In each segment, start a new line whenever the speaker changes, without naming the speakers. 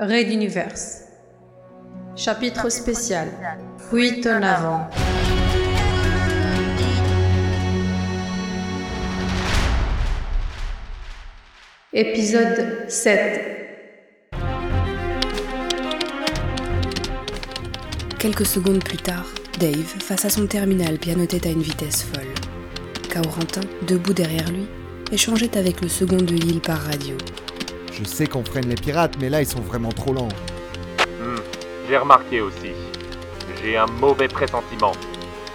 Raid Universe. Chapitre spécial. Fuite en avant. Épisode 7.
Quelques secondes plus tard, Dave, face à son terminal, pianotait à une vitesse folle. Kaurentin, debout derrière lui, échangeait avec le second de l'île par radio.
Je sais qu'on freine les pirates, mais là ils sont vraiment trop lents.
Hmm, J'ai remarqué aussi. J'ai un mauvais pressentiment.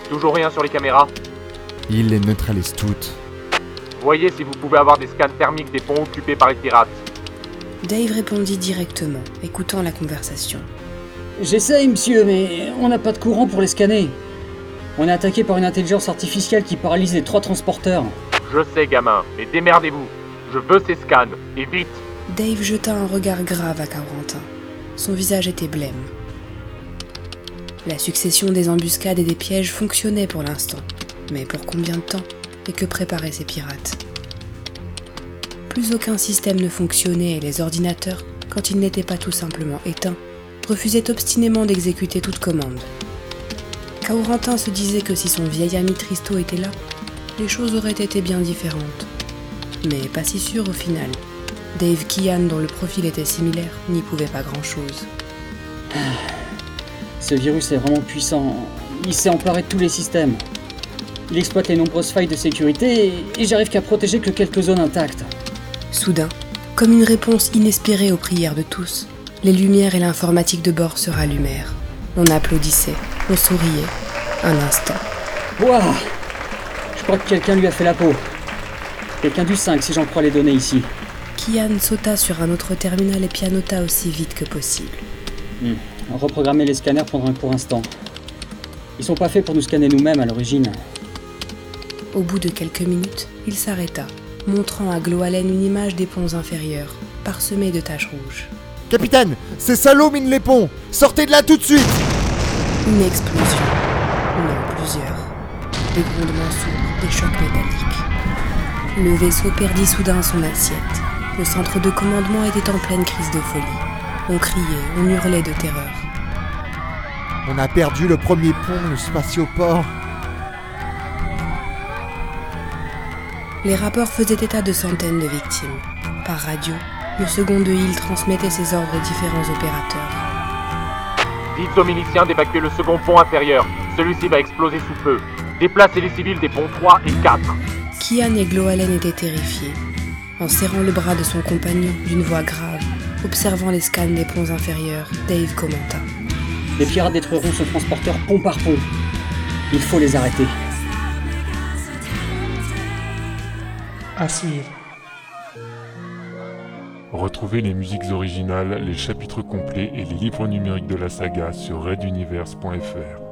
Toujours rien sur les caméras?
Ils les neutralisent toutes.
Voyez si vous pouvez avoir des scans thermiques des ponts occupés par les pirates.
Dave répondit directement, écoutant la conversation.
J'essaye, monsieur, mais on n'a pas de courant pour les scanner. On est attaqué par une intelligence artificielle qui paralyse les trois transporteurs.
Je sais, gamin, mais démerdez-vous. Je veux ces scans, et vite
Dave jeta un regard grave à Kaurentin. Son visage était blême. La succession des embuscades et des pièges fonctionnait pour l'instant. Mais pour combien de temps Et que préparaient ces pirates? Plus aucun système ne fonctionnait et les ordinateurs, quand ils n'étaient pas tout simplement éteints, refusaient obstinément d'exécuter toute commande. Kaurentin se disait que si son vieil ami Tristo était là, les choses auraient été bien différentes. Mais pas si sûr au final. Dave Kian, dont le profil était similaire, n'y pouvait pas grand-chose.
Ce virus est vraiment puissant. Il s'est emparé de tous les systèmes. Il exploite les nombreuses failles de sécurité et- et j'arrive qu'à protéger que quelques zones intactes.
Soudain, comme une réponse inespérée aux prières de tous, les lumières et l'informatique de bord se rallumèrent. On applaudissait, on souriait. Un instant.
Ouah Je crois que quelqu'un lui a fait la peau. Quelqu'un du 5 si j'en crois les données ici.
Kian sauta sur un autre terminal et pianota aussi vite que possible.
Reprogrammer les scanners pendant un court instant. Ils sont pas faits pour nous scanner nous-mêmes à l'origine.
Au bout de quelques minutes, il s'arrêta, montrant à Gloalen une image des ponts inférieurs, parsemés de taches rouges.
Capitaine, ces salauds minent les ponts Sortez de là tout de suite
Une explosion. Non, plusieurs. Des grondements sourds, des chocs métalliques. Le vaisseau perdit soudain son assiette. Le centre de commandement était en pleine crise de folie. On criait, on hurlait de terreur.
On a perdu le premier pont, le spatioport.
Les rapports faisaient état de centaines de victimes. Par radio, le second de Hill transmettait ses ordres aux différents opérateurs.
Dites aux miliciens d'évacuer le second pont inférieur. Celui-ci va exploser sous peu. Déplacez les civils des ponts 3 et 4.
Kian et Gloalen étaient terrifiés. En serrant le bras de son compagnon d'une voix grave, observant les scans des ponts inférieurs, Dave commenta.
Les pirates détruiront ce transporteur pont par pont. Il faut les arrêter.
À suivre.
Retrouvez les musiques originales, les chapitres complets et les livres numériques de la saga sur raiduniverse.fr.